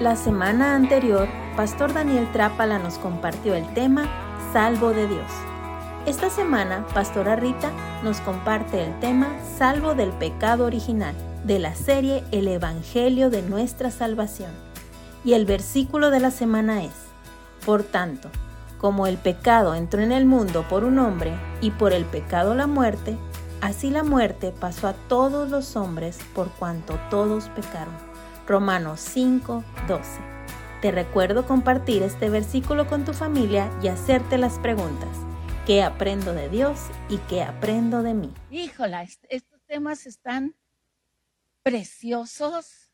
La semana anterior, Pastor Daniel Trápala nos compartió el tema Salvo de Dios. Esta semana, Pastora Rita nos comparte el tema Salvo del pecado original de la serie El Evangelio de nuestra salvación. Y el versículo de la semana es, Por tanto, como el pecado entró en el mundo por un hombre y por el pecado la muerte, así la muerte pasó a todos los hombres por cuanto todos pecaron. Romanos 5, 12. Te recuerdo compartir este versículo con tu familia y hacerte las preguntas. ¿Qué aprendo de Dios y qué aprendo de mí? Híjola, estos temas están preciosos.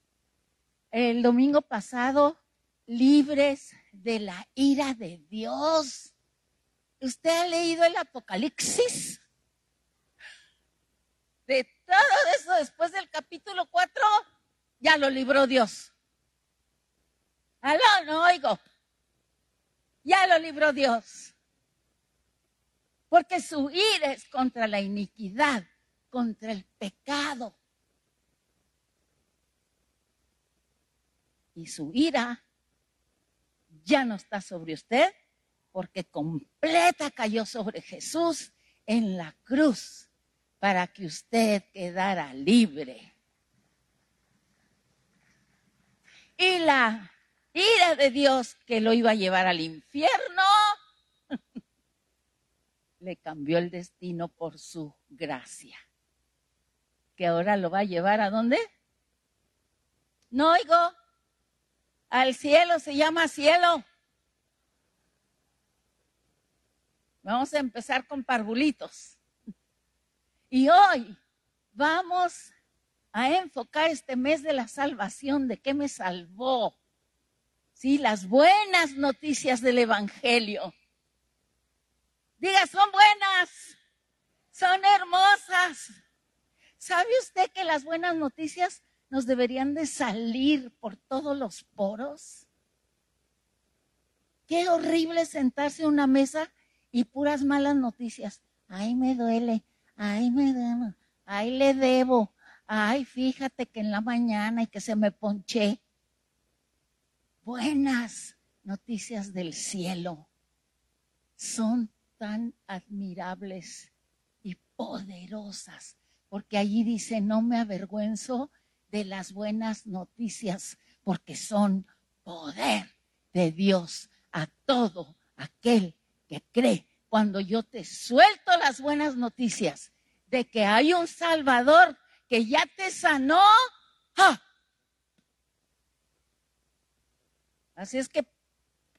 El domingo pasado, libres de la ira de Dios. ¿Usted ha leído el Apocalipsis? De todo eso después del capítulo 4 ya lo libró Dios. Aló, no oigo. Ya lo libró Dios. Porque su ira es contra la iniquidad, contra el pecado. Y su ira ya no está sobre usted, porque completa cayó sobre Jesús en la cruz para que usted quedara libre. Y la ira de Dios que lo iba a llevar al infierno, le cambió el destino por su gracia. Que ahora lo va a llevar a dónde? No oigo. Al cielo se llama cielo. Vamos a empezar con parvulitos. Y hoy vamos a enfocar este mes de la salvación, de qué me salvó. Sí, las buenas noticias del Evangelio. Diga, son buenas, son hermosas. ¿Sabe usted que las buenas noticias nos deberían de salir por todos los poros? Qué horrible sentarse en una mesa y puras malas noticias. Ay, me duele, ay, me duele, ay, le debo, ay, fíjate que en la mañana y que se me ponché. Buenas noticias del cielo son tan admirables y poderosas, porque allí dice, no me avergüenzo de las buenas noticias, porque son poder de Dios a todo aquel que cree. Cuando yo te suelto las buenas noticias de que hay un Salvador que ya te sanó. Así es que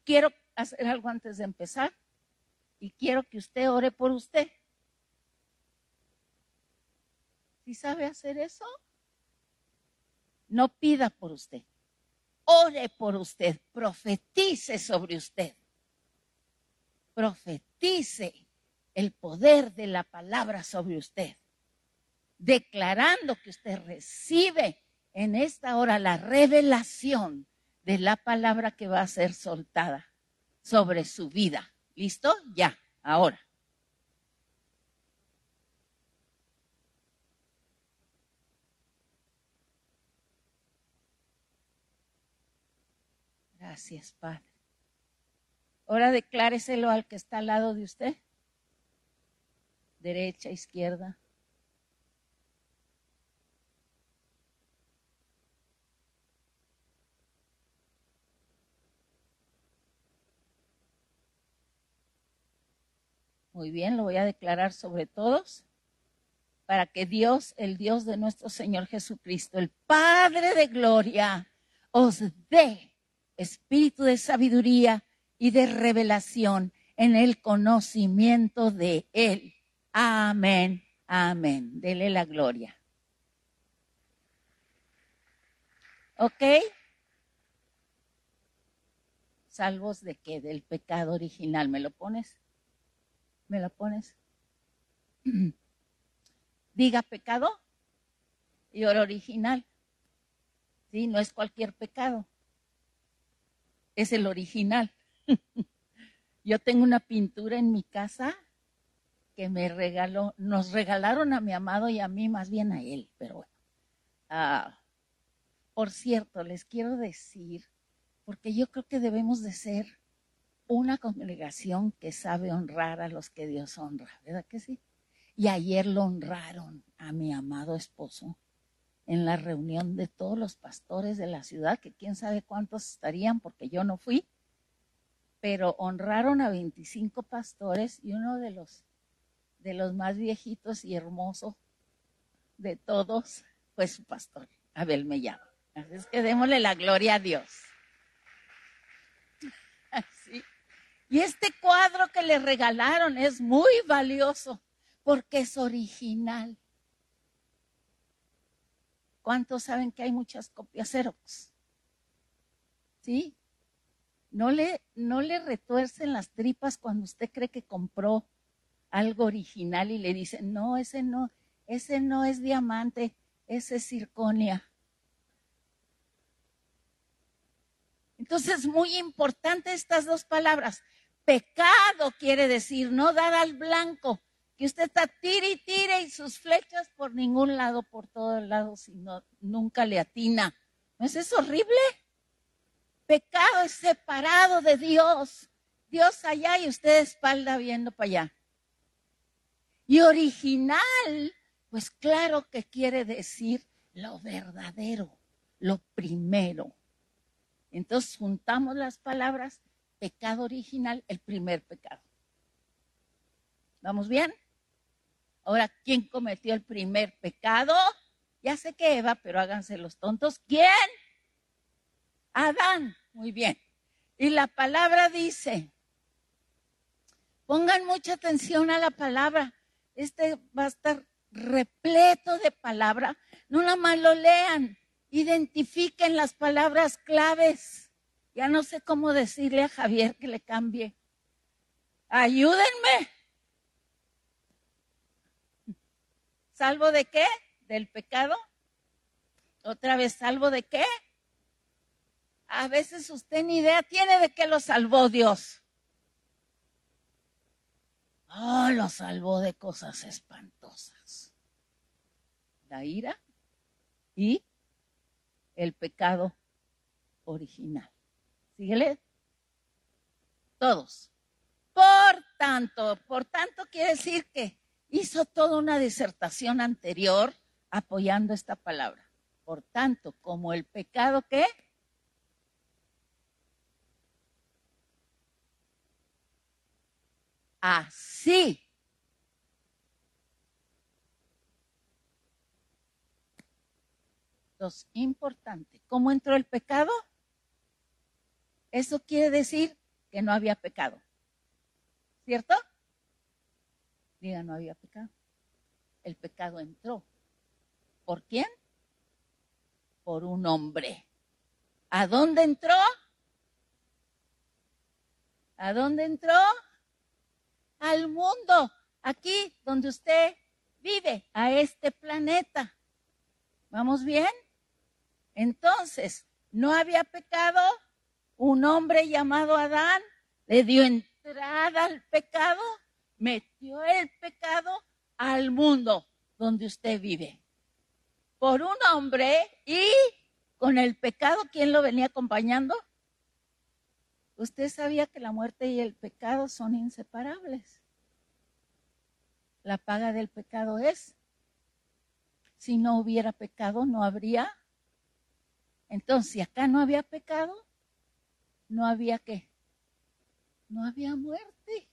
quiero hacer algo antes de empezar y quiero que usted ore por usted. ¿Sí sabe hacer eso? No pida por usted. Ore por usted. Profetice sobre usted. Profetice el poder de la palabra sobre usted declarando que usted recibe en esta hora la revelación de la palabra que va a ser soltada sobre su vida. ¿Listo? Ya, ahora. Gracias, Padre. Ahora decláreselo al que está al lado de usted. Derecha, izquierda. Muy bien, lo voy a declarar sobre todos para que Dios, el Dios de nuestro Señor Jesucristo, el Padre de gloria, os dé espíritu de sabiduría y de revelación en el conocimiento de Él. Amén, amén. Dele la gloria. ¿Ok? Salvos de qué? Del pecado original. ¿Me lo pones? ¿Me la pones? Diga pecado y oro original. Sí, no es cualquier pecado. Es el original. Yo tengo una pintura en mi casa que me regaló, nos regalaron a mi amado y a mí, más bien a él, pero bueno. Ah, por cierto, les quiero decir porque yo creo que debemos de ser una congregación que sabe honrar a los que Dios honra, ¿verdad que sí? Y ayer lo honraron a mi amado esposo en la reunión de todos los pastores de la ciudad, que quién sabe cuántos estarían porque yo no fui, pero honraron a 25 pastores y uno de los de los más viejitos y hermosos de todos fue su pastor, Abel Mellado. Así es que démosle la gloria a Dios. Así. Y este cuadro que le regalaron es muy valioso porque es original. ¿Cuántos saben que hay muchas copias Xerox? ¿Sí? No le, no le retuercen las tripas cuando usted cree que compró algo original y le dicen, no, ese no, ese no es diamante, ese es circonia. Entonces, muy importante estas dos palabras. Pecado quiere decir no dar al blanco, que usted está tire y tire y sus flechas por ningún lado, por todos lados, sino nunca le atina. ¿No es eso horrible? Pecado es separado de Dios. Dios allá y usted espalda viendo para allá. Y original, pues claro que quiere decir lo verdadero, lo primero. Entonces juntamos las palabras pecado original, el primer pecado. ¿Vamos bien? Ahora, ¿quién cometió el primer pecado? Ya sé que Eva, pero háganse los tontos. ¿Quién? Adán. Muy bien. Y la palabra dice, pongan mucha atención a la palabra. Este va a estar repleto de palabra. No nada más lo lean, identifiquen las palabras claves. Ya no sé cómo decirle a Javier que le cambie. Ayúdenme. ¿Salvo de qué? ¿Del pecado? Otra vez, ¿salvo de qué? A veces usted ni idea tiene de qué lo salvó Dios. Oh, lo salvó de cosas espantosas. La ira y el pecado original. Síguele. Todos. Por tanto, por tanto quiere decir que hizo toda una disertación anterior apoyando esta palabra. Por tanto, como el pecado que así Entonces, importante, ¿cómo entró el pecado? Eso quiere decir que no había pecado. ¿Cierto? Diga, no había pecado. El pecado entró. ¿Por quién? Por un hombre. ¿A dónde entró? ¿A dónde entró? Al mundo, aquí donde usted vive, a este planeta. ¿Vamos bien? Entonces, no había pecado, un hombre llamado Adán le dio entrada al pecado, metió el pecado al mundo donde usted vive. Por un hombre y con el pecado, ¿quién lo venía acompañando? Usted sabía que la muerte y el pecado son inseparables. La paga del pecado es, si no hubiera pecado, no habría. Entonces, si acá no había pecado, no había qué? No había muerte.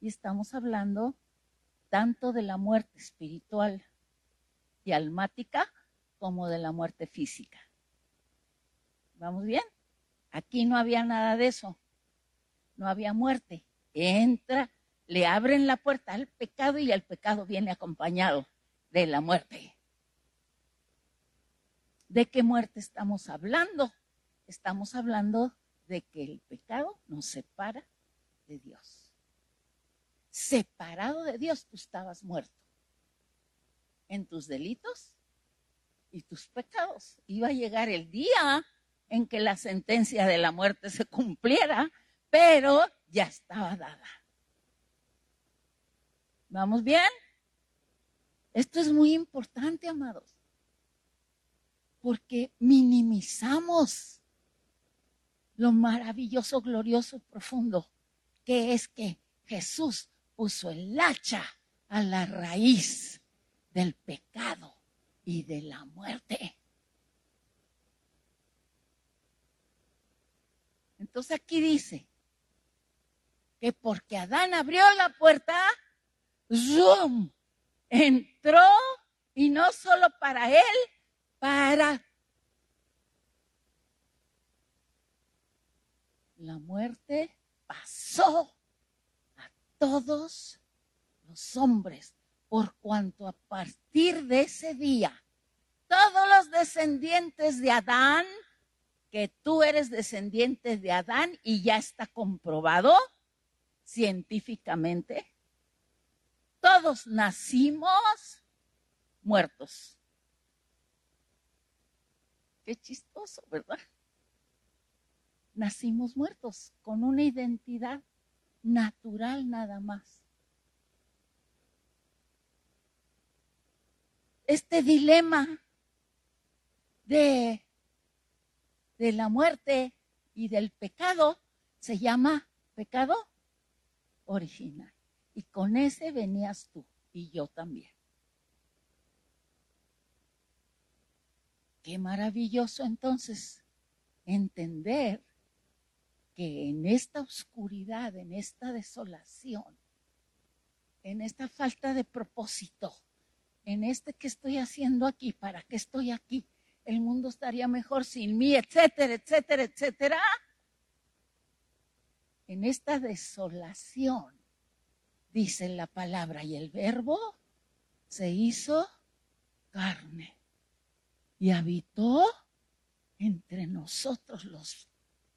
Y estamos hablando tanto de la muerte espiritual y almática como de la muerte física. ¿Vamos bien? Aquí no había nada de eso. No había muerte. Entra, le abren la puerta al pecado y el pecado viene acompañado de la muerte. ¿De qué muerte estamos hablando? Estamos hablando de que el pecado nos separa de Dios. Separado de Dios, tú estabas muerto en tus delitos y tus pecados. Iba a llegar el día en que la sentencia de la muerte se cumpliera, pero ya estaba dada. ¿Vamos bien? Esto es muy importante, amados. porque minimizamos lo maravilloso, glorioso profundo que es que Jesús puso el hacha a la raíz del pecado y de la muerte. Entonces aquí dice que porque Adán abrió la puerta, zoom, entró y no solo para él, para la muerte pasó a todos los hombres, por cuanto a partir de ese día, todos los descendientes de Adán, que tú eres descendiente de Adán y ya está comprobado científicamente, todos nacimos muertos. Qué chistoso, ¿verdad? Nacimos muertos con una identidad natural nada más. Este dilema de, de la muerte y del pecado se llama pecado original. Y con ese venías tú y yo también. Qué maravilloso entonces entender que en esta oscuridad, en esta desolación, en esta falta de propósito, en este que estoy haciendo aquí, para qué estoy aquí, el mundo estaría mejor sin mí, etcétera, etcétera, etcétera. En esta desolación, dice la palabra, y el verbo se hizo carne y habitó entre nosotros los,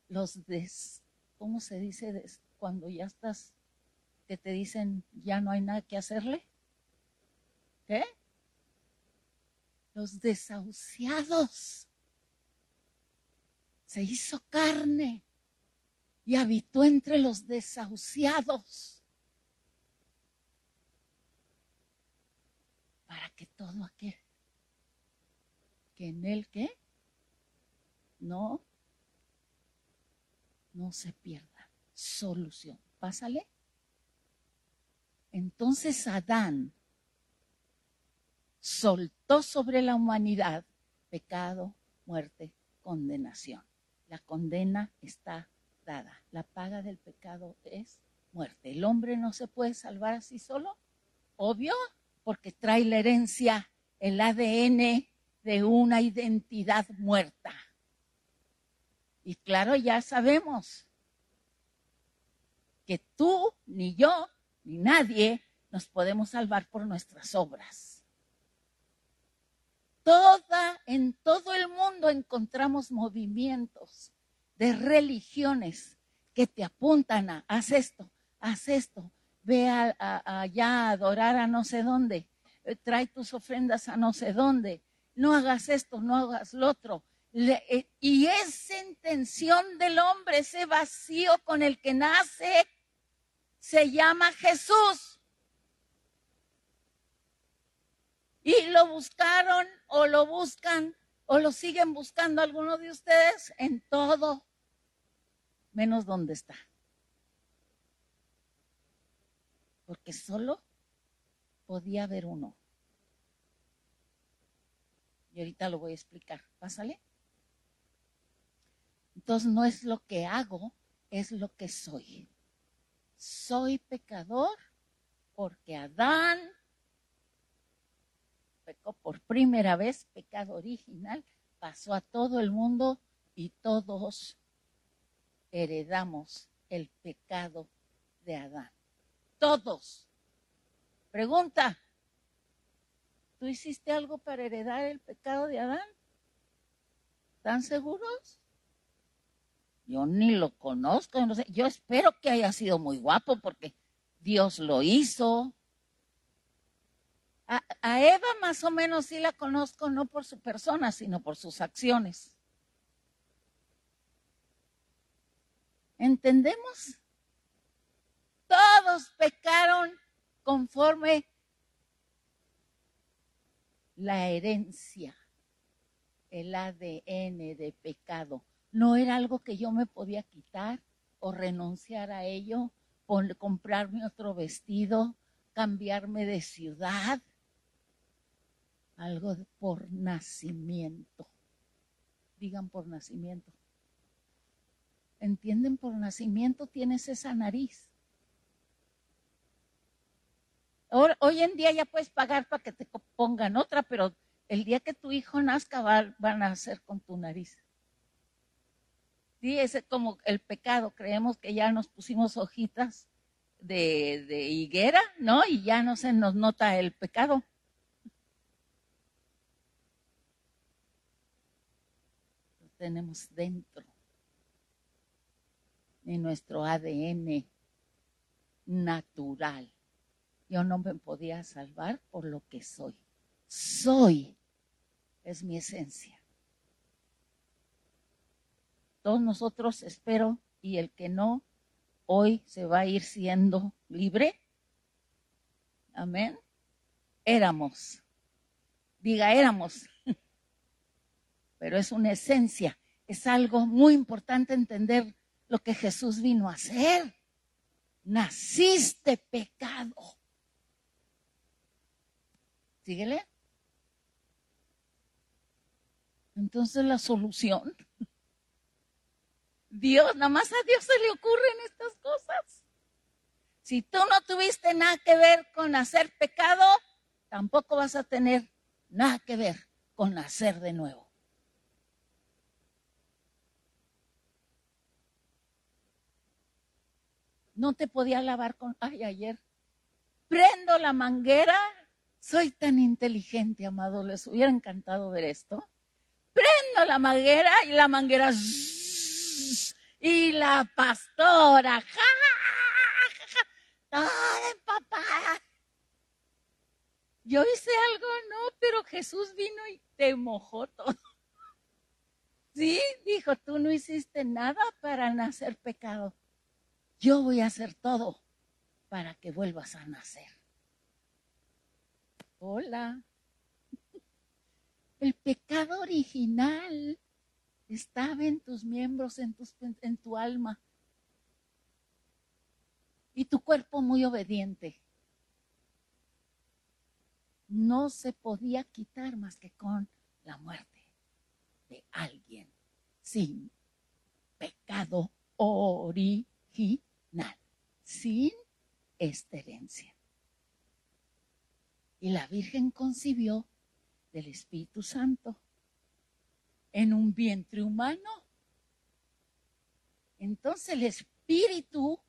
los des, ¿cómo se dice cuando ya estás, que te dicen ya no hay nada que hacerle? ¿Qué? Los desahuciados. Se hizo carne y habitó entre los desahuciados. Para que todo aquel que en él qué? No, no se pierda. Solución. Pásale. Entonces Adán soltó sobre la humanidad pecado, muerte, condenación. La condena está dada. La paga del pecado es muerte. El hombre no se puede salvar así solo, obvio, porque trae la herencia, el ADN de una identidad muerta. Y claro, ya sabemos que tú, ni yo, ni nadie nos podemos salvar por nuestras obras. Toda, en todo el mundo encontramos movimientos de religiones que te apuntan a, haz esto, haz esto, ve allá a adorar a no sé dónde, trae tus ofrendas a no sé dónde, no hagas esto, no hagas lo otro. Eh, y esa intención del hombre, ese vacío con el que nace, se llama Jesús. Y lo buscaron o lo buscan o lo siguen buscando algunos de ustedes en todo, menos donde está. Porque solo podía haber uno. Y ahorita lo voy a explicar. Pásale. Entonces no es lo que hago, es lo que soy. Soy pecador porque Adán pecó por primera vez, pecado original, pasó a todo el mundo y todos heredamos el pecado de Adán. Todos. Pregunta, ¿Tú hiciste algo para heredar el pecado de Adán? ¿Están seguros? Yo ni lo conozco, no sé. Yo espero que haya sido muy guapo porque Dios lo hizo. A, a, Eva más o menos sí la conozco, no por su persona, sino por sus acciones. ¿Entendemos? Todos pecaron conforme la herencia el ADN de pecado. No era algo que yo me podía quitar o renunciar a ello, o comprarme otro vestido, cambiarme de ciudad. Algo por nacimiento. Digan por nacimiento. ¿Entienden? Por nacimiento tienes esa nariz. Hoy, en día ya puedes pagar para que te pongan otra, pero el día que tu hijo nazca va, van a hacer con tu nariz. Sí, es como el pecado. Creemos que ya nos pusimos hojitas de, de higuera, ¿no? Y ya no se nos nota el pecado. Lo tenemos dentro de nuestro ADN natural. Yo no me podía salvar por lo que soy. Soy es mi esencia. Todos nosotros, espero, y el que no, hoy se va a ir siendo libre. Amén. Éramos. Diga, éramos. Pero es una esencia. Es algo muy importante entender lo que Jesús vino a hacer. Naciste pecado. Síguele. Entonces la solución, Dios, nada más a Dios se le ocurren estas cosas. Si tú no tuviste nada que ver con hacer pecado, tampoco vas a tener nada que ver con nacer de nuevo. No te podía lavar con, ay, ayer prendo la manguera. Soy tan inteligente, amado, les hubiera encantado ver esto prendo la manguera y la manguera y la pastora, ja, toda empapada. Yo hice algo, no, pero Jesús vino y te mojó todo. Sí, dijo, tú no hiciste nada para nacer pecado. Yo voy a hacer todo para que vuelvas a nacer. Hola. El pecado original estaba en tus miembros, en, en tu alma. Y tu cuerpo muy obediente. No se podía quitar más que con la muerte de alguien sin pecado original, sin esta herencia. Y la Virgen concibió del Espíritu Santo en un vientre humano. Entonces el Espíritu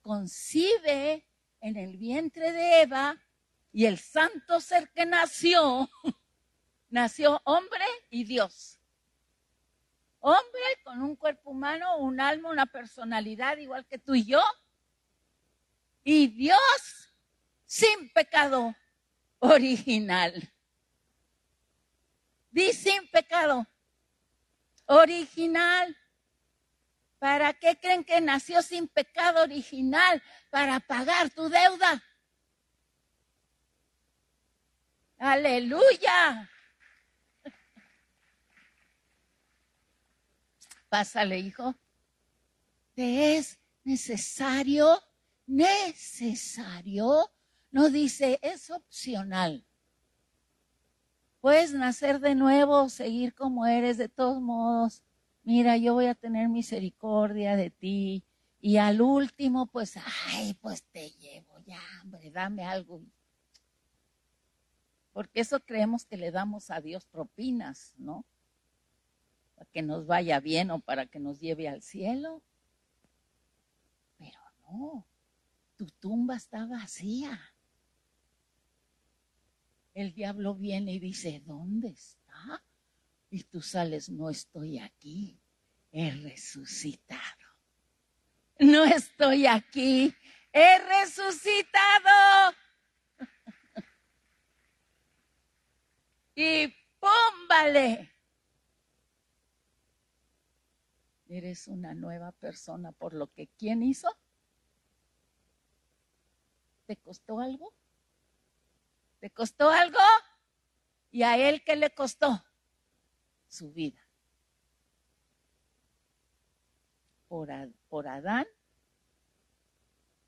concibe en el vientre de Eva y el santo ser que nació, nació hombre y Dios. Hombre con un cuerpo humano, un alma, una personalidad igual que tú y yo. Y Dios sin pecado original. Di sin pecado. Original. ¿Para qué creen que nació sin pecado original? Para pagar tu deuda. Aleluya. Pásale, hijo. Te es necesario, necesario. No dice, es opcional. Puedes nacer de nuevo, seguir como eres, de todos modos. Mira, yo voy a tener misericordia de ti. Y al último, pues, ay, pues te llevo ya, hombre, dame algo. Porque eso creemos que le damos a Dios propinas, ¿no? Para que nos vaya bien o para que nos lleve al cielo. Pero no, tu tumba está vacía el diablo viene y dice, ¿dónde está? Y tú sales, no estoy aquí, he resucitado. No estoy aquí, he resucitado. y pómbale. Eres una nueva persona por lo que ¿quién hizo? ¿Te costó algo? ¿Le costó algo? ¿Y a él qué le costó? su vida. Por, por Adán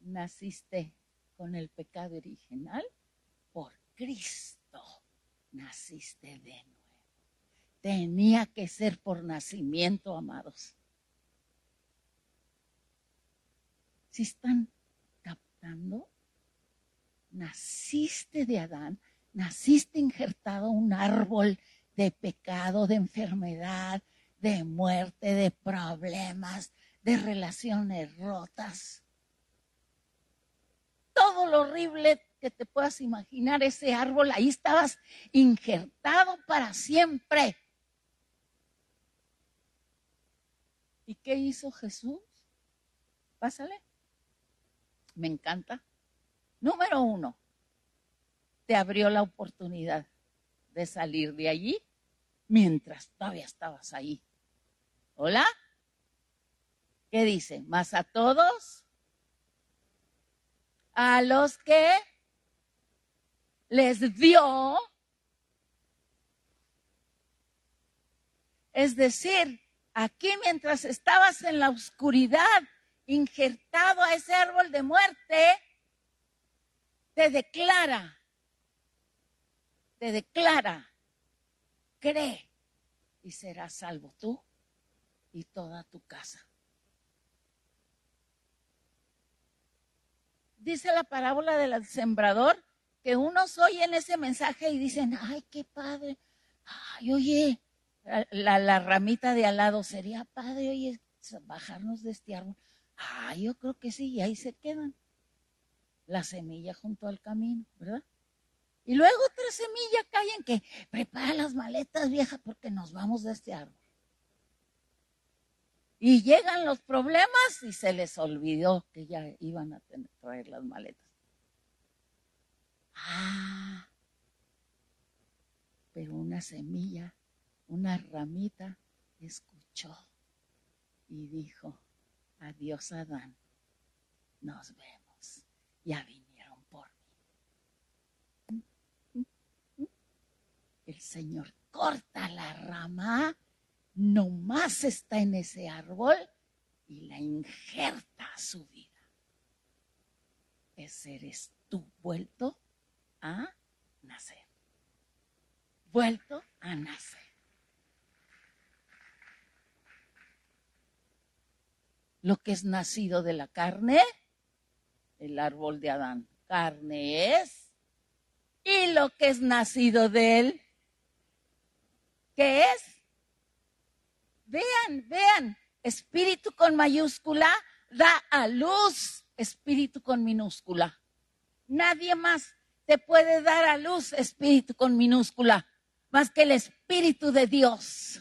naciste con el pecado original, por Cristo naciste de nuevo. Tenía que ser por nacimiento, amados. Si están captando, naciste de Adán, naciste injertado un árbol de pecado, de enfermedad, de muerte, de problemas, de relaciones rotas. Todo lo horrible que te puedas imaginar, ese árbol, ahí estabas injertado para siempre. ¿Y qué hizo Jesús? Pásale. Me encanta. Número uno, te abrió la oportunidad de salir de allí mientras todavía estabas ahí. ¿Hola? ¿Qué dice? Más a todos, a los que les dio, es decir, aquí mientras estabas en la oscuridad, injertado a ese árbol de muerte, te declara te declara, cree y serás salvo tú y toda tu casa. Dice la parábola del sembrador que unos oyen ese mensaje y dicen, ay, qué padre, ay, oye, la, ramita de al lado sería padre, oye, bajarnos de este árbol. Ay, yo creo que sí, y ahí se quedan. La semilla junto al camino, ¿verdad? Y luego otra semilla cae en que prepara las maletas, vieja, porque nos vamos de este árbol. Y llegan los problemas y se les olvidó que ya iban a traer las maletas. Ah, pero una semilla, una ramita, escuchó y dijo, adiós Adán, nos vemos. Ya vino. el Señor corta la rama, nomás está en ese árbol y la injerta a su vida. Ese eres tú vuelto a nacer. Vuelto a nacer. Lo que es nacido de la carne, el árbol de Adán, carne es. Y lo que es nacido de él, ¿Qué es? Vean, vean, espíritu con mayúscula da a luz espíritu con minúscula. Nadie más te puede dar a luz espíritu con minúscula más que el espíritu de Dios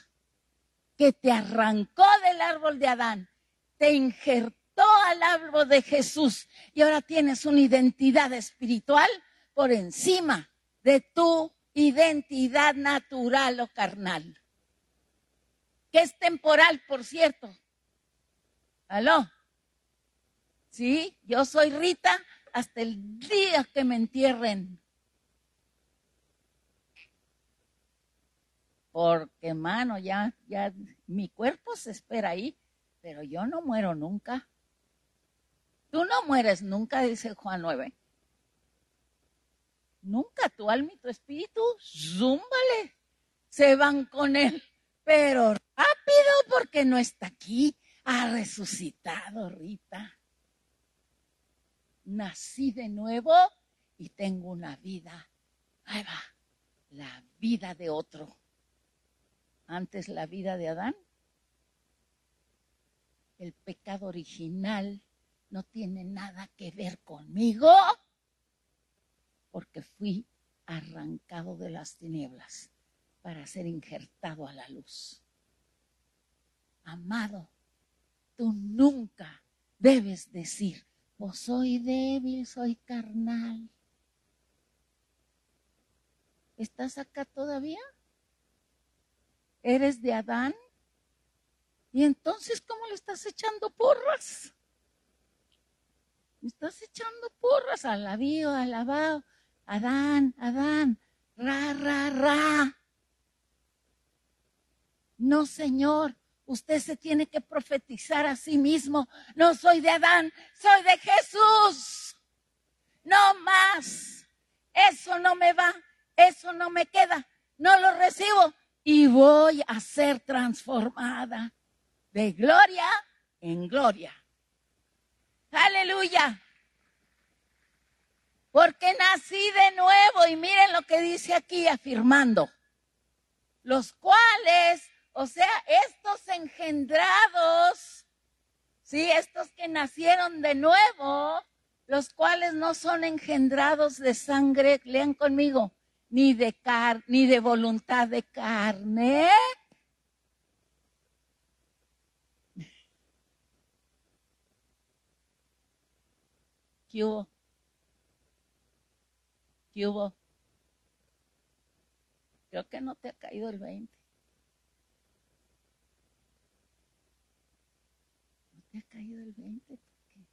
que te arrancó del árbol de Adán, te injertó al árbol de Jesús y ahora tienes una identidad espiritual por encima de tu identidad natural o carnal, que es temporal, por cierto. ¿Aló? Sí, yo soy Rita hasta el día que me entierren. Porque, mano, ya, ya, mi cuerpo se espera ahí, pero yo no muero nunca. Tú no mueres nunca, dice Juan 9. Nunca tu alma y tu espíritu, zúmbale, se van con él, pero rápido porque no está aquí, ha resucitado Rita. Nací de nuevo y tengo una vida nueva, la vida de otro. Antes la vida de Adán, el pecado original no tiene nada que ver conmigo porque fui arrancado de las tinieblas para ser injertado a la luz. Amado, tú nunca debes decir, pues soy débil, soy carnal. ¿Estás acá todavía? ¿Eres de Adán? ¿Y entonces cómo le estás echando porras? ¿Me estás echando porras? Alabío, alabado. Adán, Adán, ra, ra, ra. No, Señor, usted se tiene que profetizar a sí mismo. No soy de Adán, soy de Jesús. No más. Eso no me va, eso no me queda, no lo recibo y voy a ser transformada de gloria en gloria. Aleluya. Porque nací de nuevo y miren lo que dice aquí afirmando. Los cuales, o sea, estos engendrados, sí, estos que nacieron de nuevo, los cuales no son engendrados de sangre, lean conmigo, ni de car ni de voluntad de carne. ¿Qué hubo? ¿Qué hubo? Creo que no te ha caído el 20. No te ha caído el 20 porque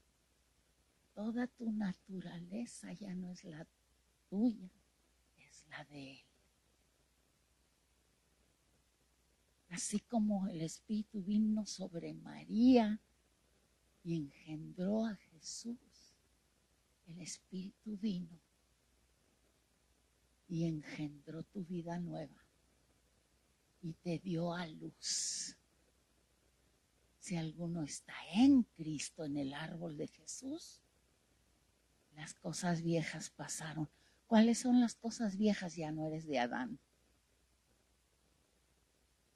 toda tu naturaleza ya no es la tuya la de Él. Así como el Espíritu vino sobre María y engendró a Jesús, el Espíritu vino y engendró tu vida nueva y te dio a luz. Si alguno está en Cristo, en el árbol de Jesús, las cosas viejas pasaron. ¿Cuáles son las cosas viejas? Ya no eres de Adán.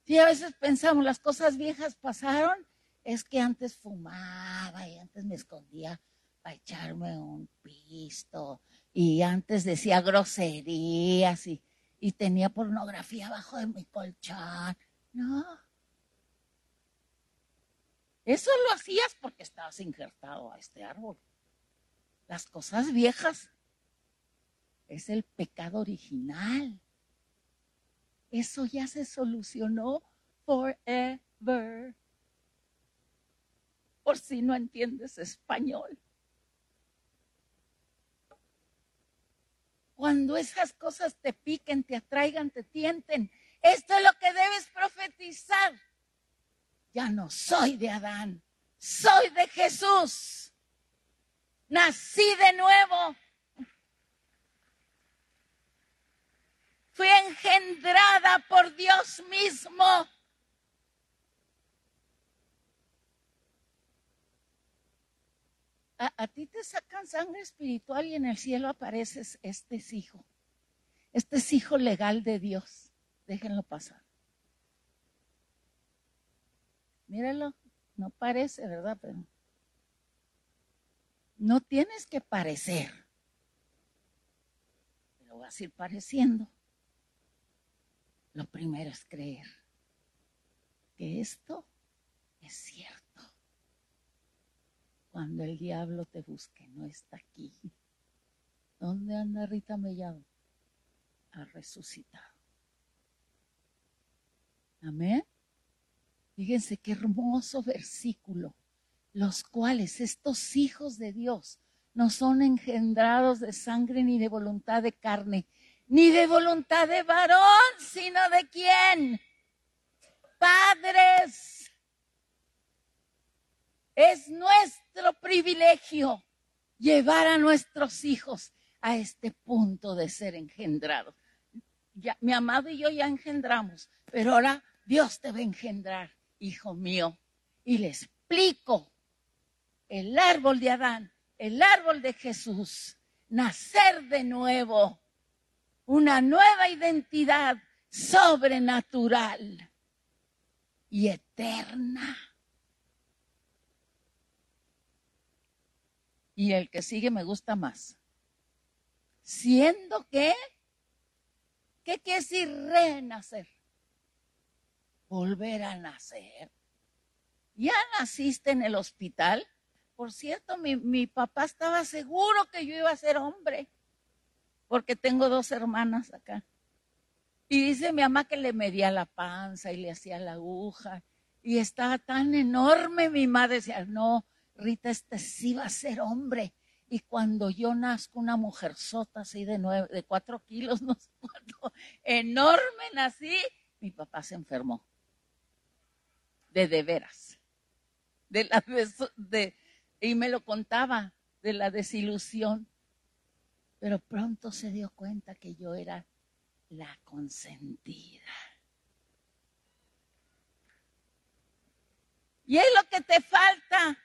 Si a veces pensamos, las cosas viejas pasaron, es que antes fumaba y antes me escondía para echarme un pisto y antes decía groserías y, y tenía pornografía abajo de mi colchón. No. Eso lo hacías porque estabas injertado a este árbol. Las cosas viejas es el pecado original. Eso ya se solucionó forever. Por si no entiendes español. Cuando esas cosas te piquen, te atraigan, te tienten, esto es lo que debes profetizar. Ya no soy de Adán, soy de Jesús. Nací de nuevo Fui engendrada por Dios mismo. A, ti te sacan sangre espiritual y en el cielo apareces, este es hijo. Este es hijo legal de Dios. Déjenlo pasar. Míralo, no parece, ¿verdad? Pero no tienes que parecer. Pero vas a ir pareciendo. Lo primero es creer que esto es cierto. Cuando el diablo te busque, no está aquí. ¿Dónde anda Rita Mellado? Ha resucitado. Amén. Fíjense qué hermoso versículo. Los cuales estos hijos de Dios no son engendrados de sangre ni de voluntad de carne, ni de voluntad de varón, sino de quién? Padres. Es nuestro privilegio llevar a nuestros hijos a este punto de ser engendrados. Mi amado y yo ya engendramos, pero ahora Dios te va a engendrar, hijo mío. Y le explico el árbol de Adán, el árbol de Jesús, nacer de nuevo una nueva identidad sobrenatural y eterna. Y el que sigue me gusta más. Siendo que, ¿qué quiere decir renacer? Volver a nacer. Ya naciste en el hospital. Por cierto, mi, papá estaba seguro que yo iba a ser hombre porque tengo dos hermanas acá. Y dice mi mamá que le medía la panza y le hacía la aguja. Y estaba tan enorme, mi madre decía, no, Rita, este sí va a ser hombre. Y cuando yo nazco, una mujer sota así de, de cuatro kilos, no sé cuánto, enorme nací, mi papá se enfermó. de de veras. De la de, y me lo contaba de la desilusión. Pero pronto se dio cuenta que yo era la consentida. Y es lo que te falta.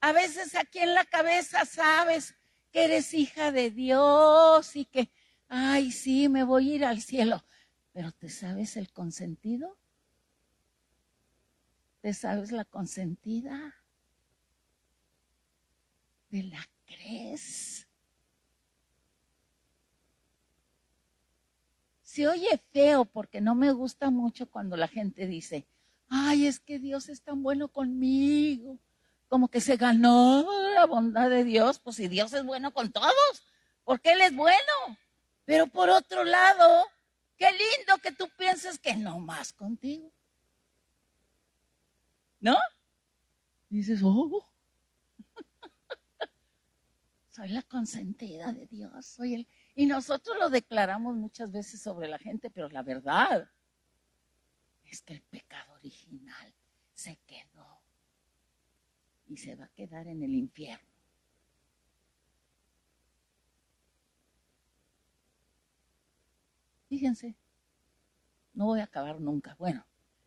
A veces aquí en la cabeza sabes que eres hija de Dios y que, ay, sí, me voy a ir al cielo. Pero ¿te sabes el consentido? ¿Te sabes la consentida? ¿Te la crees? Se oye feo porque no me gusta mucho cuando la gente dice, ay, es que Dios es tan bueno conmigo. Como que se ganó la bondad de Dios, pues si Dios es bueno con todos, porque Él es bueno. Pero por otro lado, qué lindo que tú pienses que no más contigo. ¿No? dices, oh, soy la consentida de Dios, soy el... Y nosotros lo declaramos muchas veces sobre la gente, pero la verdad es que el pecado original se quedó y se va a quedar en el infierno. Fíjense, no voy a acabar nunca. Bueno,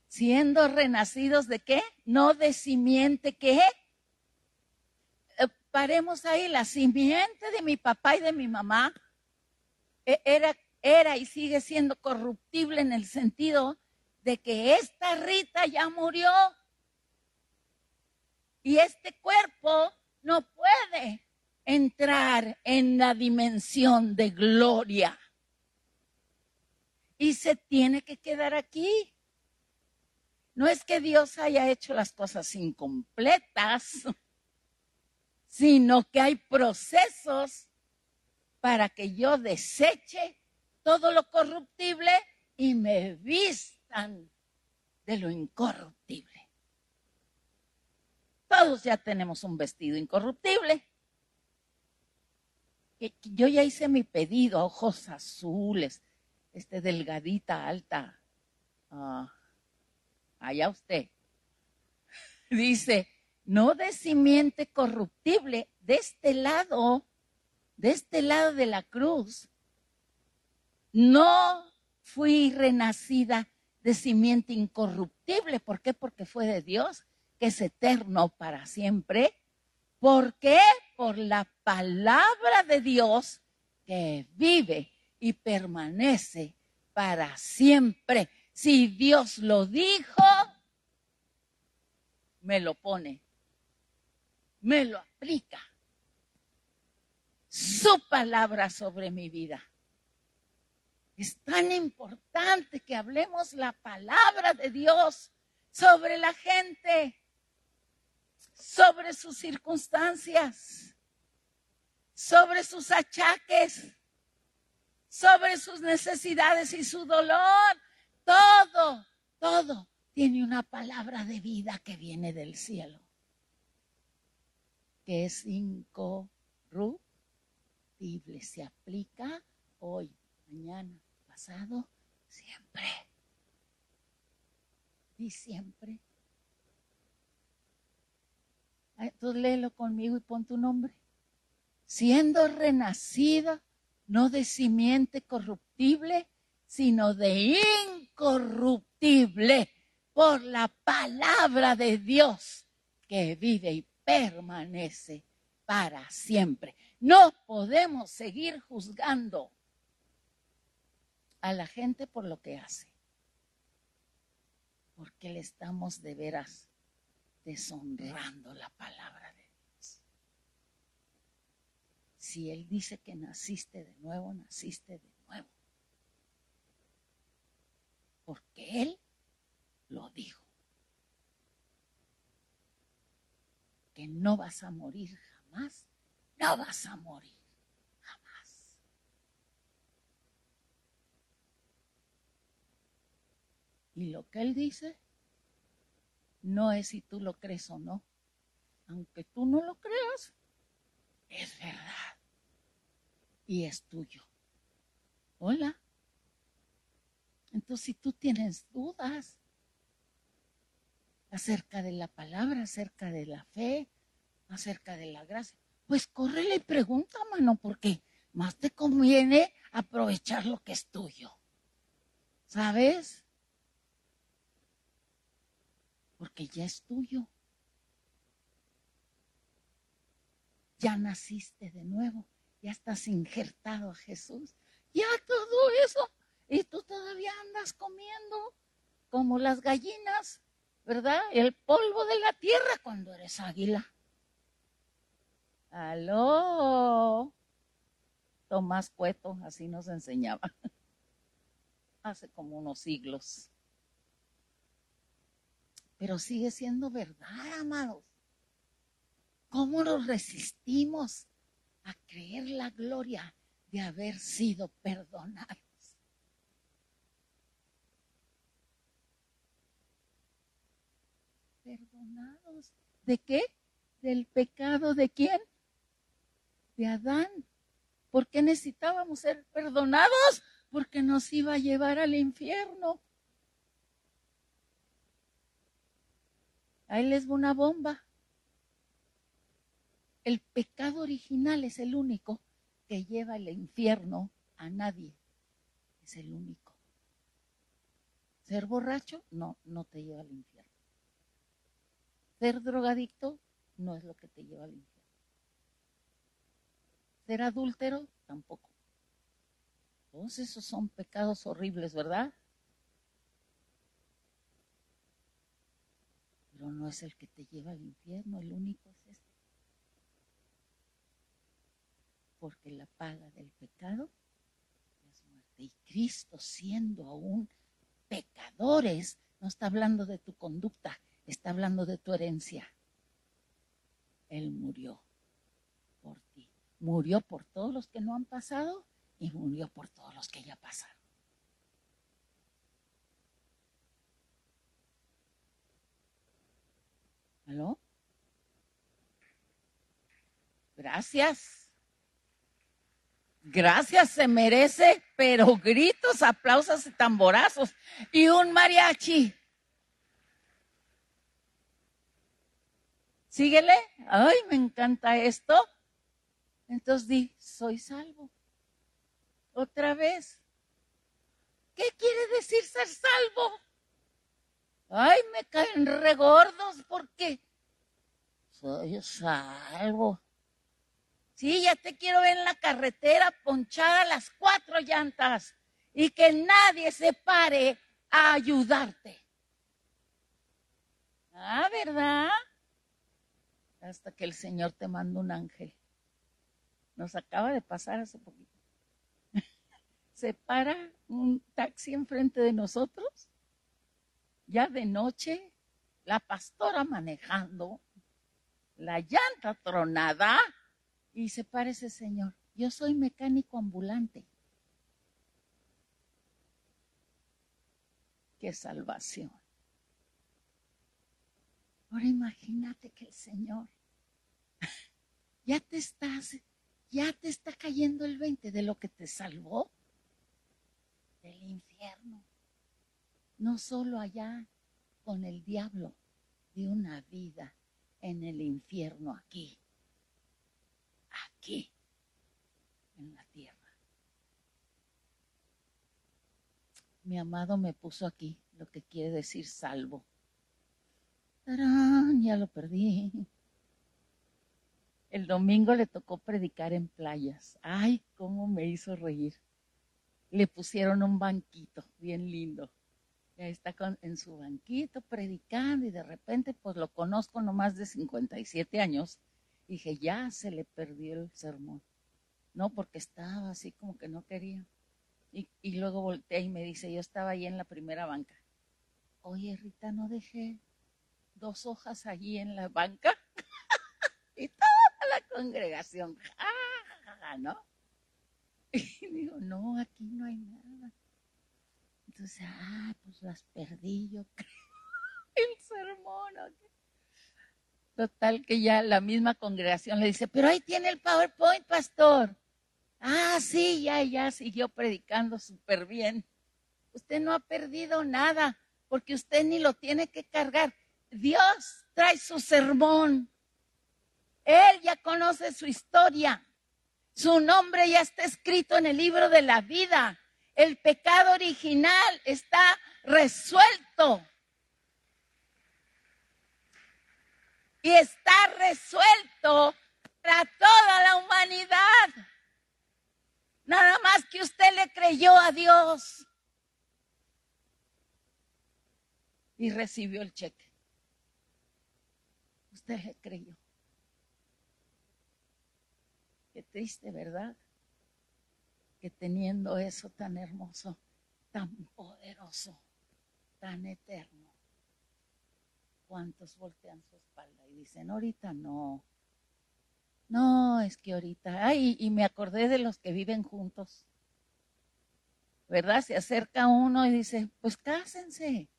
siendo renacidos de qué? No de simiente qué? Eh, paremos ahí, la simiente de mi papá y de mi mamá e, era, era y sigue siendo corruptible en el sentido de que esta Rita ya murió y este cuerpo no puede entrar en la dimensión de gloria y se tiene que quedar aquí. No es que Dios haya hecho las cosas incompletas, sino que hay procesos para que yo deseche todo lo corruptible y me vistan de lo incorruptible. Todos ya tenemos un vestido incorruptible. Yo ya hice mi pedido, ojos azules, este delgadita, alta. Ah, allá usted. Dice, no de simiente corruptible, de este lado, de este lado de la cruz, no fui renacida de simiente incorruptible. ¿Por qué? Porque fue de Dios que es eterno para siempre. ¿Por qué? Por la palabra de Dios que vive y permanece para siempre. Si Dios lo dijo, me lo pone, me lo aplica. Su palabra sobre mi vida. Es tan importante que hablemos la palabra de Dios sobre la gente sobre sus circunstancias, sobre sus achaques, sobre sus necesidades y su dolor. Todo, todo tiene una palabra de vida que viene del cielo, que es incorruptible. Se aplica hoy, mañana, pasado, siempre. Y siempre entonces léelo conmigo y pon tu nombre. Siendo renacida, no de simiente corruptible, sino de incorruptible por la palabra de Dios que vive y permanece para siempre. No podemos seguir juzgando a la gente por lo que hace, porque le estamos de veras deshonrando la palabra de Dios. Si Él dice que naciste de nuevo, naciste de nuevo. Porque Él lo dijo. Que no vas a morir jamás. No vas a morir jamás. Y lo que Él dice no es si tú lo crees o no. Aunque tú no lo creas, es verdad. Y es tuyo. Hola. Entonces, si tú tienes dudas, acerca de la palabra, acerca de la fe, acerca de la gracia. Pues córrele y pregunta, mano, porque más te conviene aprovechar lo que es tuyo. ¿Sabes? Porque ya es tuyo. Ya naciste de nuevo, ya estás injertado a Jesús. Ya todo eso. Y tú todavía andas comiendo como las gallinas, ¿verdad? El polvo de la tierra cuando eres águila. Aló. Tomás Cueto, así nos enseñaba. Hace como unos siglos. Pero sigue siendo verdad, amados. ¿Cómo nos resistimos a creer la gloria de haber sido perdonados? Perdonados. ¿De qué? ¿Del pecado de quién? De Adán. ¿Por qué necesitábamos ser perdonados? Porque nos iba a llevar al infierno. Ahí les va una bomba. El pecado original es el único que lleva al infierno a nadie. Es el único. Ser borracho, no, no te lleva al infierno. Ser drogadicto no es lo que te lleva al infierno. Ser adúltero tampoco. Todos esos son pecados horribles, ¿verdad? No es el que te lleva al infierno, el único es este. Porque la paga del pecado es muerte. Y Cristo siendo aún pecadores, no está hablando de tu conducta, está hablando de tu herencia. Él murió por ti murió por todos los que no han pasado y murió por todos los que ya pasaron. Gracias. Gracias se merece, pero gritos, aplausos y tamborazos. Y un mariachi. Síguele. Ay, me encanta esto. Entonces di, soy salvo. Otra vez. ¿Qué quiere decir ser salvo? Ay, me caen regordos porque soy salvo. Sí, ya te quiero ver en la carretera ponchada las cuatro llantas y que nadie se pare a ayudarte. Ah, ¿verdad? Hasta que el Señor te manda un ángel. Nos acaba de pasar hace poquito. Se para un taxi enfrente de nosotros, ya de noche, la pastora manejando, la llanta tronada, y se para ese señor. Yo soy mecánico ambulante. Qué salvación. Ahora imagínate que el Señor ya te estás ya te está cayendo el 20 de lo que te salvó del infierno. No solo allá con el diablo, de una vida en el infierno aquí, aquí, en la tierra. Mi amado me puso aquí lo que quiere decir salvo. ¡Tarán! Ya lo perdí. El domingo le tocó predicar en playas. Ay, cómo me hizo reír. Le pusieron un banquito bien lindo. Está en su banquito predicando y de repente pues lo conozco no más de 57 años. dije, ya se le perdió el sermón. No, porque estaba así como que no quería. Y, y luego volteé y me dice, yo estaba ahí en la primera banca. Oye, Rita, ¿no dejé dos hojas allí en la banca? y todo la congregación, ¿no? Y digo, no, aquí no hay nada. Entonces, ah, pues las perdí yo. El sermón. Total que ya la misma congregación le dice, pero ahí tiene el PowerPoint, pastor. Ah, sí, ya, ya siguió predicando súper bien. Usted no ha perdido nada, porque usted ni lo tiene que cargar. Dios trae su sermón. Él ya conoce su historia. Su nombre ya está escrito en el libro de la vida. El pecado original está resuelto. Y está resuelto para toda la humanidad. Nada más que usted le creyó a Dios. Y recibió el cheque. Usted le creyó. Qué triste, ¿verdad? Que teniendo eso tan hermoso, tan poderoso, tan eterno, ¿cuántos voltean su espalda y dicen, ahorita no? No, es que ahorita, ay, y me acordé de los que viven juntos. ¿Verdad? Se acerca uno y dice, pues cásense.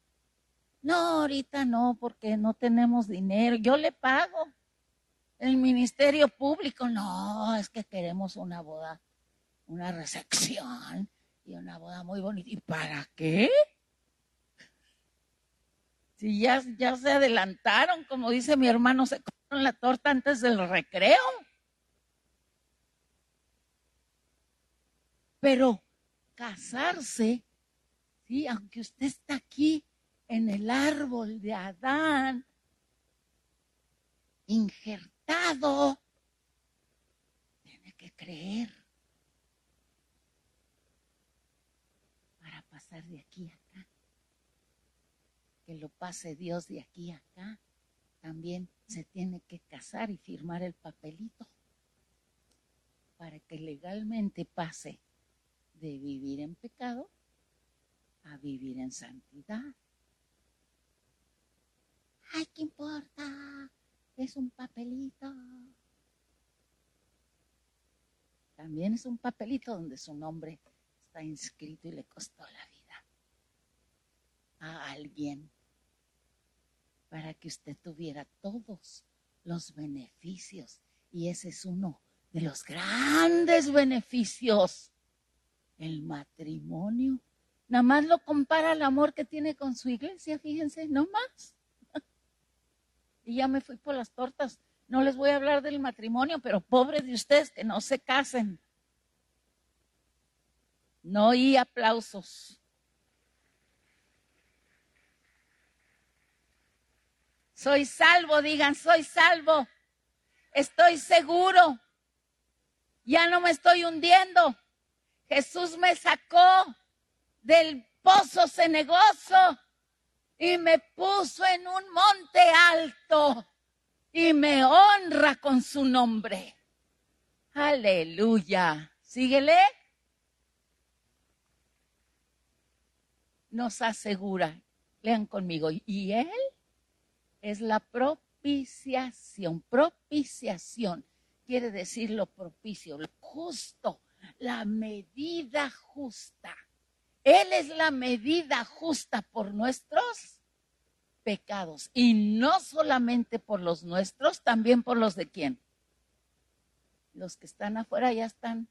No, ahorita no, porque no tenemos dinero. Yo le pago el ministerio público, no, es que queremos una boda, una recepción y una boda muy bonita. ¿Y para qué? Si ya, ya se adelantaron, como dice mi hermano, se comieron la torta antes del recreo. Pero casarse, sí, aunque usted está aquí en el árbol de Adán, injertado tiene que creer para pasar de aquí a acá. Que lo pase Dios de aquí a acá. También se tiene que casar y firmar el papelito para que legalmente pase de vivir en pecado a vivir en santidad. Ay, ¿qué importa? es un papelito. También es un papelito donde su nombre está inscrito y le costó la vida a alguien para que usted tuviera todos los beneficios. Y ese es uno de los grandes beneficios. El matrimonio. Nada más lo compara el amor que tiene con su iglesia, fíjense, no más y ya me fui por las tortas. No les voy a hablar del matrimonio, pero pobres de ustedes que no se casen. No y aplausos. Soy salvo, digan, soy salvo. Estoy seguro. Ya no me estoy hundiendo. Jesús me sacó del pozo cenegoso y me puso en un monte alto y me honra con su nombre. Aleluya. Síguele. Nos asegura, lean conmigo, y Él es la propiciación. Propiciación quiere decir lo propicio, lo justo, la medida justa. Él es la medida justa por nuestros pecados. Y no solamente por los nuestros, también por los de quién. Los que están afuera ya están,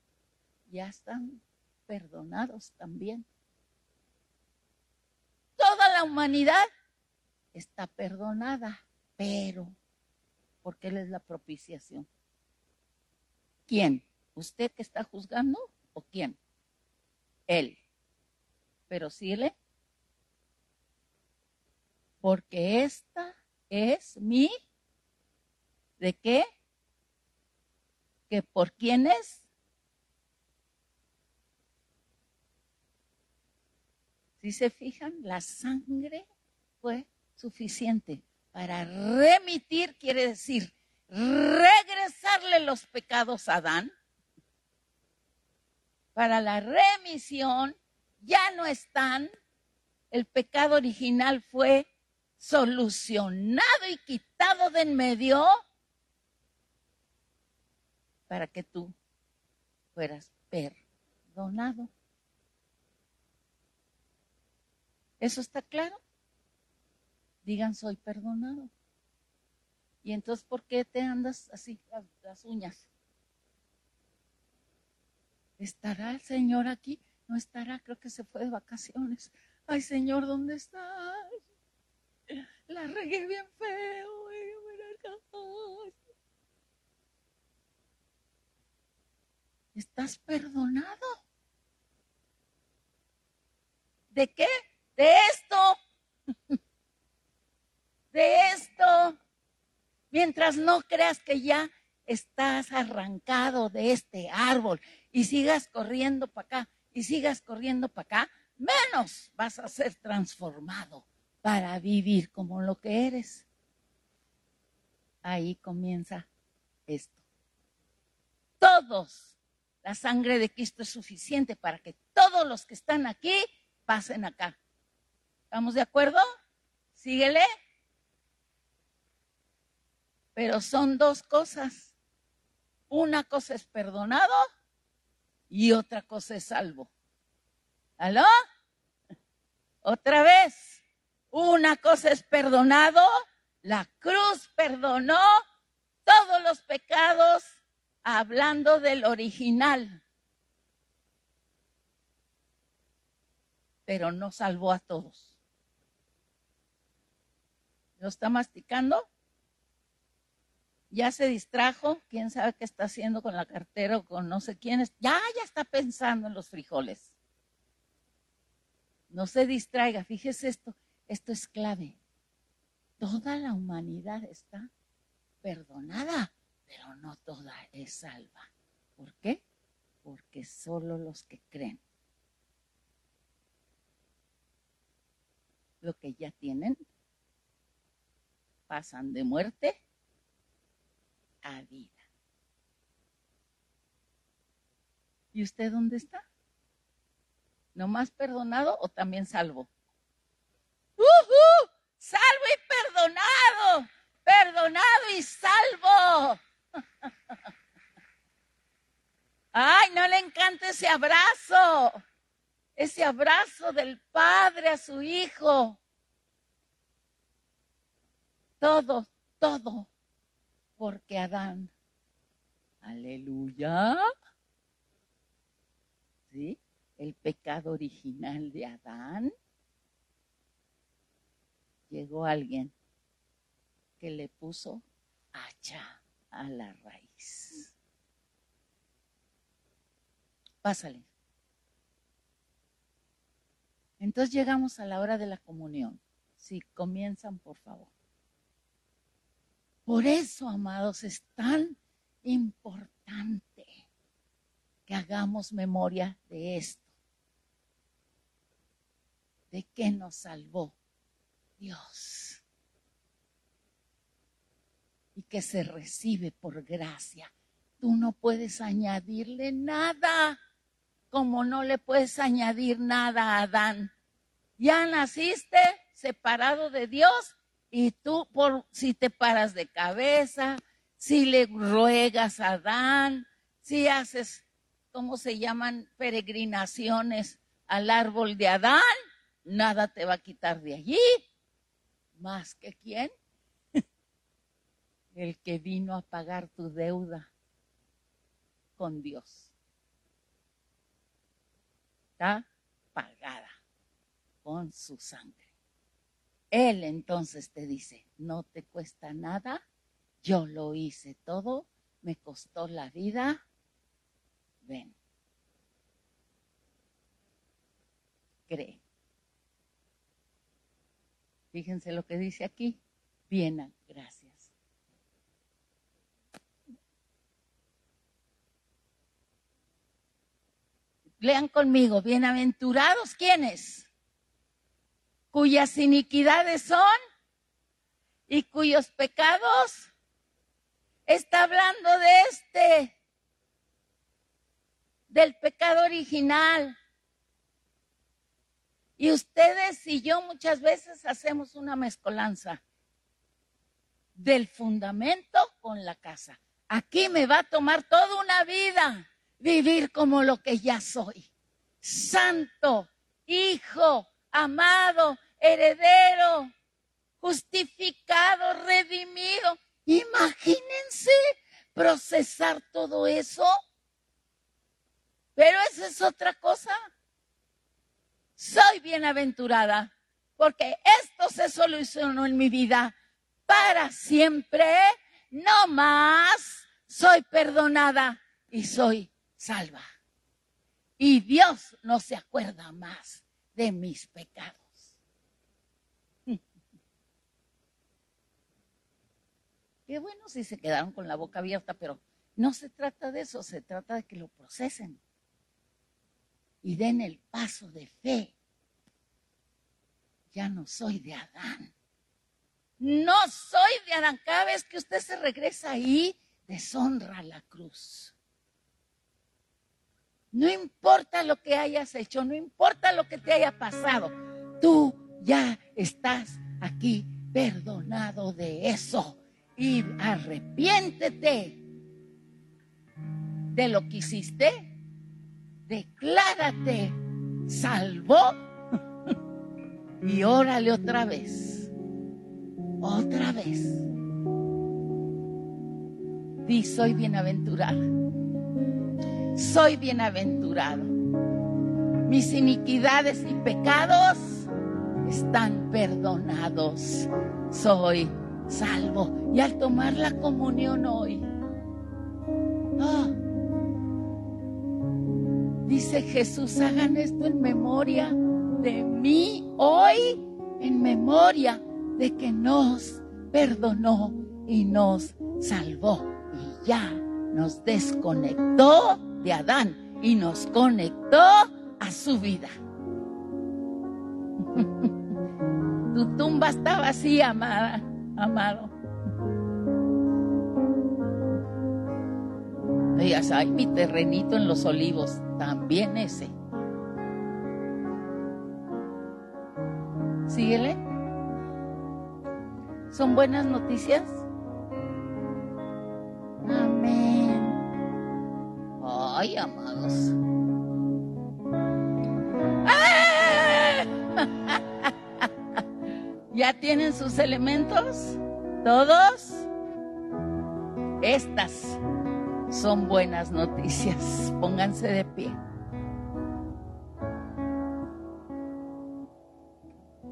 ya están perdonados también. Humanidad está perdonada, pero porque Él es la propiciación. ¿Quién? ¿Usted que está juzgando o quién? Él pero síguele. Porque esta es mi, ¿de qué? ¿Que por quién es? Si se fijan, la sangre fue suficiente para remitir, quiere decir, regresarle los pecados a Adán, para la remisión ya no están. El pecado original fue solucionado y quitado de en medio para que tú fueras perdonado. ¿Eso está claro? Digan, soy perdonado. Y entonces, ¿por qué te andas así las, uñas? ¿Estará el Señor aquí? no estará, creo que se fue de vacaciones. Ay, Señor, ¿dónde estás? la regué bien feo. ¿Estás perdonado? ¿De qué? De esto. De esto. Mientras no creas que ya estás arrancado de este árbol y sigas corriendo para acá y sigas corriendo para acá, menos vas a ser transformado para vivir como lo que eres. Ahí comienza esto. Todos, la sangre de Cristo es suficiente para que todos los que están aquí pasen acá. ¿Estamos de acuerdo? Síguele. Pero son dos cosas. Una cosa es perdonado y otra cosa es salvo. ¿Aló? Otra vez. Una cosa es perdonado. La cruz perdonó todos los pecados hablando del original. Pero no salvó a todos. ¿Lo está masticando? ya se distrajo, quién sabe qué está haciendo con la cartera o con no sé quiénes, ya, ya está pensando en los frijoles. No se distraiga, fíjese esto, esto es clave. Toda la humanidad está perdonada, pero no toda es salva. ¿Por qué? Porque solo los que creen lo que ya tienen pasan de muerte a vida. ¿Y usted dónde está? ¿No más perdonado o también salvo? ¡Uh, salvo y perdonado! Perdonado y salvo. Ay, no le encanta ese abrazo. Ese abrazo del padre a su hijo. Todo, todo porque Adán, aleluya, ¿sí? El pecado original de Adán, llegó alguien que le puso hacha a la raíz. Pásale. Entonces llegamos a la hora de la comunión. Si comienzan, por favor. Por eso, amados, es tan importante que hagamos memoria de esto. ¿De qué nos salvó Dios? Y que se recibe por gracia. Tú no puedes añadirle nada, como no le puedes añadir nada a Adán. Ya naciste separado de Dios y tú, si te paras de cabeza, si le ruegas a Adán, si haces, ¿cómo se llaman? Peregrinaciones al árbol de Adán, nada te va a quitar de allí. Más que quién? El que vino a pagar tu deuda con Dios. Está pagada con su sangre. Él entonces te dice, no te cuesta nada, yo lo hice todo, me costó la vida, ven. Cree. Fíjense lo que dice aquí. Bien, gracias. Lean conmigo, bienaventurados, ¿quiénes? Cuyas iniquidades son y cuyos pecados está hablando de este, del pecado original. Y ustedes y yo muchas veces hacemos una mezcolanza del fundamento con la casa. Aquí me va a tomar toda una vida vivir como lo que ya soy. Santo, hijo, amado, heredero, justificado, redimido. Imagínense procesar todo eso. Pero esa es otra cosa. Soy bienaventurada porque esto se solucionó en mi vida para siempre. No más soy perdonada y soy salva. Y Dios no se acuerda más de mis pecados. Qué bueno si se quedaron con la boca abierta, pero no se trata de eso, se trata de que lo procesen y den el paso de fe. Ya no soy de Adán. No soy de Adán. Cada vez que usted se regresa ahí, deshonra la cruz. No importa lo que hayas hecho, no importa lo que te haya pasado, tú ya estás aquí perdonado de eso. Y arrepiéntete de lo que hiciste declárate salvo y órale otra vez. Otra vez. Di, soy bienaventurado. Soy bienaventurado. Mis iniquidades y pecados están perdonados. Soy salvo. Y al tomar la comunión hoy, oh, Dice Jesús, hagan esto en memoria de mí hoy, en memoria de que nos perdonó y nos salvó. Y ya nos desconectó de Adán y nos conectó a su vida. tu tumba está vacía, amada, amado. Digas, ay, mi terrenito en los olivos, también ese. Síguele. ¿Son buenas noticias? Ay, amados. ¿Ya tienen sus elementos? ¿Todos? Estas son buenas noticias. Pónganse de pie.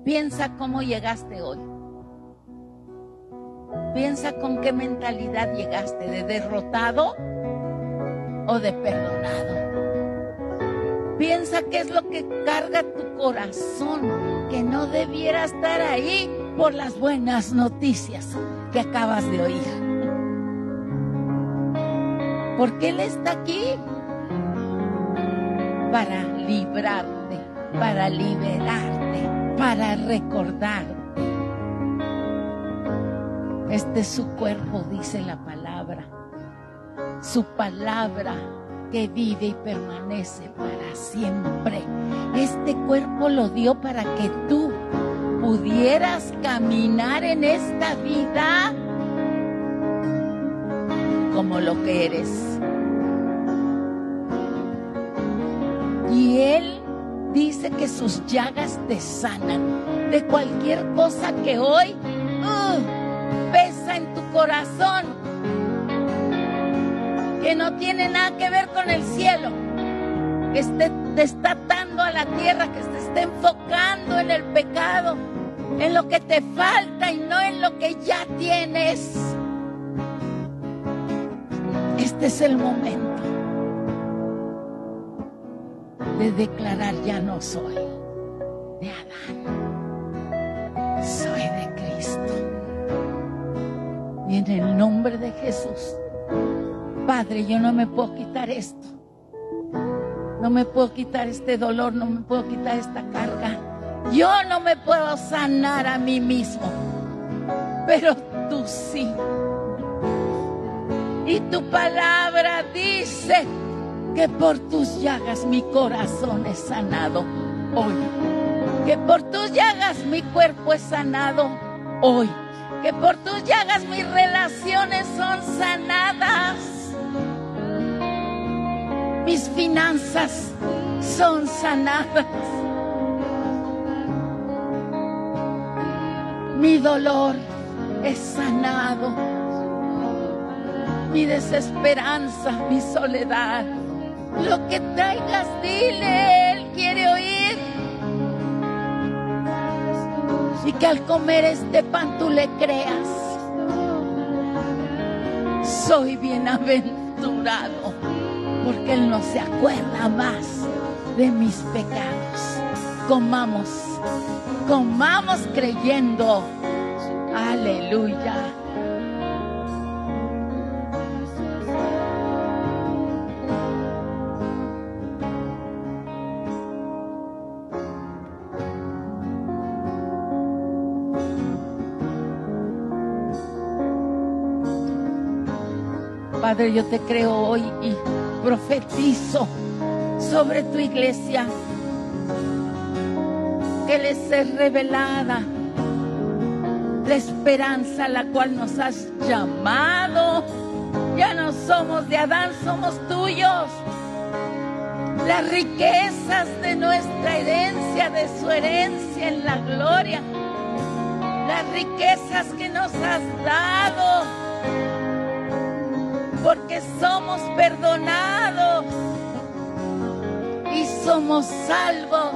Piensa cómo llegaste hoy. Piensa con qué mentalidad llegaste, de derrotado o de perdonado. Piensa qué es lo que carga tu corazón, que no debiera estar ahí por las buenas noticias que acabas de oír. Porque Él está aquí para librarte, para liberarte, para recordarte. Este es su cuerpo, dice la palabra. Su palabra que vive y permanece para siempre. Este cuerpo lo dio para que tú pudieras caminar en esta vida como lo que eres. Y Él dice que sus llagas te sanan de cualquier cosa que hoy uh, pesa en tu corazón, que no tiene nada que ver con el cielo, que te está a la tierra, que te está enfocando en el pecado, en lo que te falta y no en lo que ya tienes. Este es el momento de declarar ya no soy de Adán, soy de Cristo. Y en el nombre de Jesús, Padre, yo no me puedo quitar esto. No me puedo quitar este dolor, no me puedo quitar esta carga. Yo no me puedo sanar a mí mismo, pero tú sí. Y tu palabra dice que por tus llagas mi corazón es sanado hoy. Que por tus llagas mi cuerpo es sanado hoy. Que por tus llagas mis relaciones son sanadas. Mis finanzas son sanadas. Mi dolor es sanado mi desesperanza, mi soledad. Lo que traigas, dile, Él quiere oír. Y que al comer este pan tú le creas. Soy bienaventurado porque Él no se acuerda más de mis pecados. Comamos, comamos creyendo. Aleluya. Padre, yo te creo hoy y profetizo sobre tu iglesia que les es revelada la esperanza a la cual nos has llamado. Ya no somos de Adán, somos tuyos. Las riquezas de nuestra herencia, de su herencia en la gloria. Las riquezas que nos has dado porque somos perdonados y somos salvos.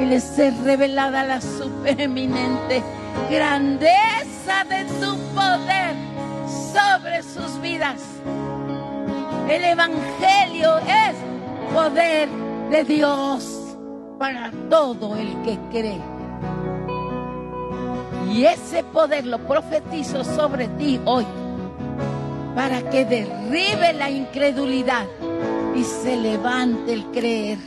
Y les es revelada la supereminente grandeza de tu poder sobre sus vidas. El Evangelio es poder de Dios para todo el que cree. Y ese poder lo profetizo sobre ti hoy para que derribe la incredulidad y se levante el creer.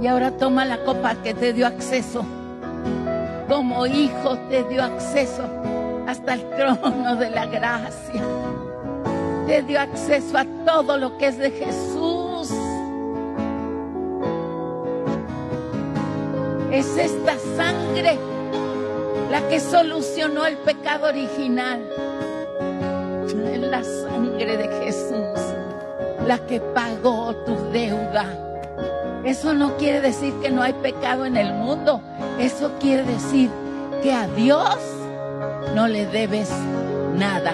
Y ahora toma la copa que te dio acceso. Como hijo te dio acceso hasta el trono de la gracia. Te dio acceso a todo lo que es de Jesús. Es esta sangre la que solucionó el pecado original. Es la sangre de Jesús la que pagó tu deuda. Eso no quiere decir que no hay pecado en el mundo. Eso quiere decir que a Dios no le debes nada.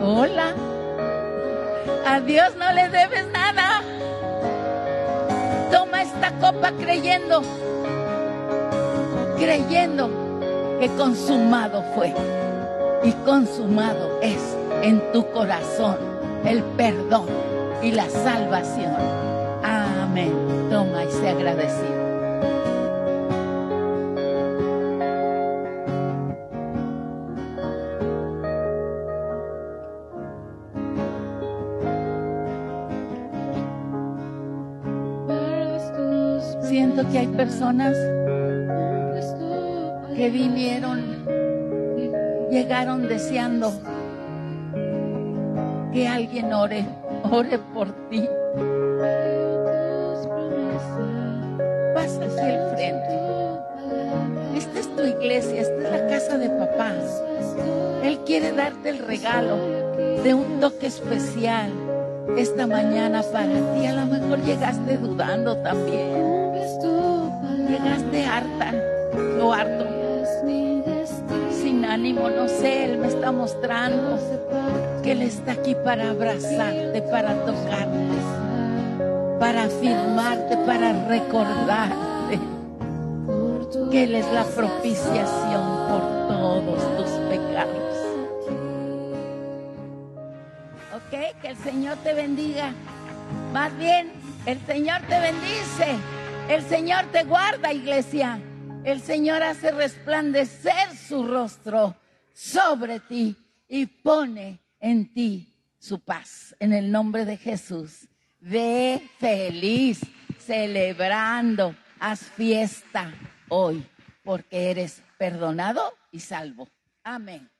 Hola. A Dios no le debes nada esta copa creyendo, creyendo que consumado fue y consumado es en tu corazón el perdón y la salvación. Amén. Toma y sea agradecido. Que hay personas que vinieron, llegaron deseando que alguien ore, ore por ti. Pasa hacia el frente. Esta es tu iglesia, esta es la casa de papá. Él quiere darte el regalo de un toque especial esta mañana para ti. A lo mejor llegaste dudando también llegaste harta o harto, sin ánimo, no sé, Él me está mostrando que Él está aquí para abrazarte, para tocarte, para afirmarte, para recordarte que Él es la propiciación por todos tus pecados. Ok, que el Señor te bendiga. Más bien, el Señor te bendice. El Señor te guarda, iglesia. El Señor hace resplandecer su rostro sobre ti y pone en ti su paz. En el nombre de Jesús. Ve feliz, celebrando. Haz fiesta hoy porque eres perdonado y salvo. Amén.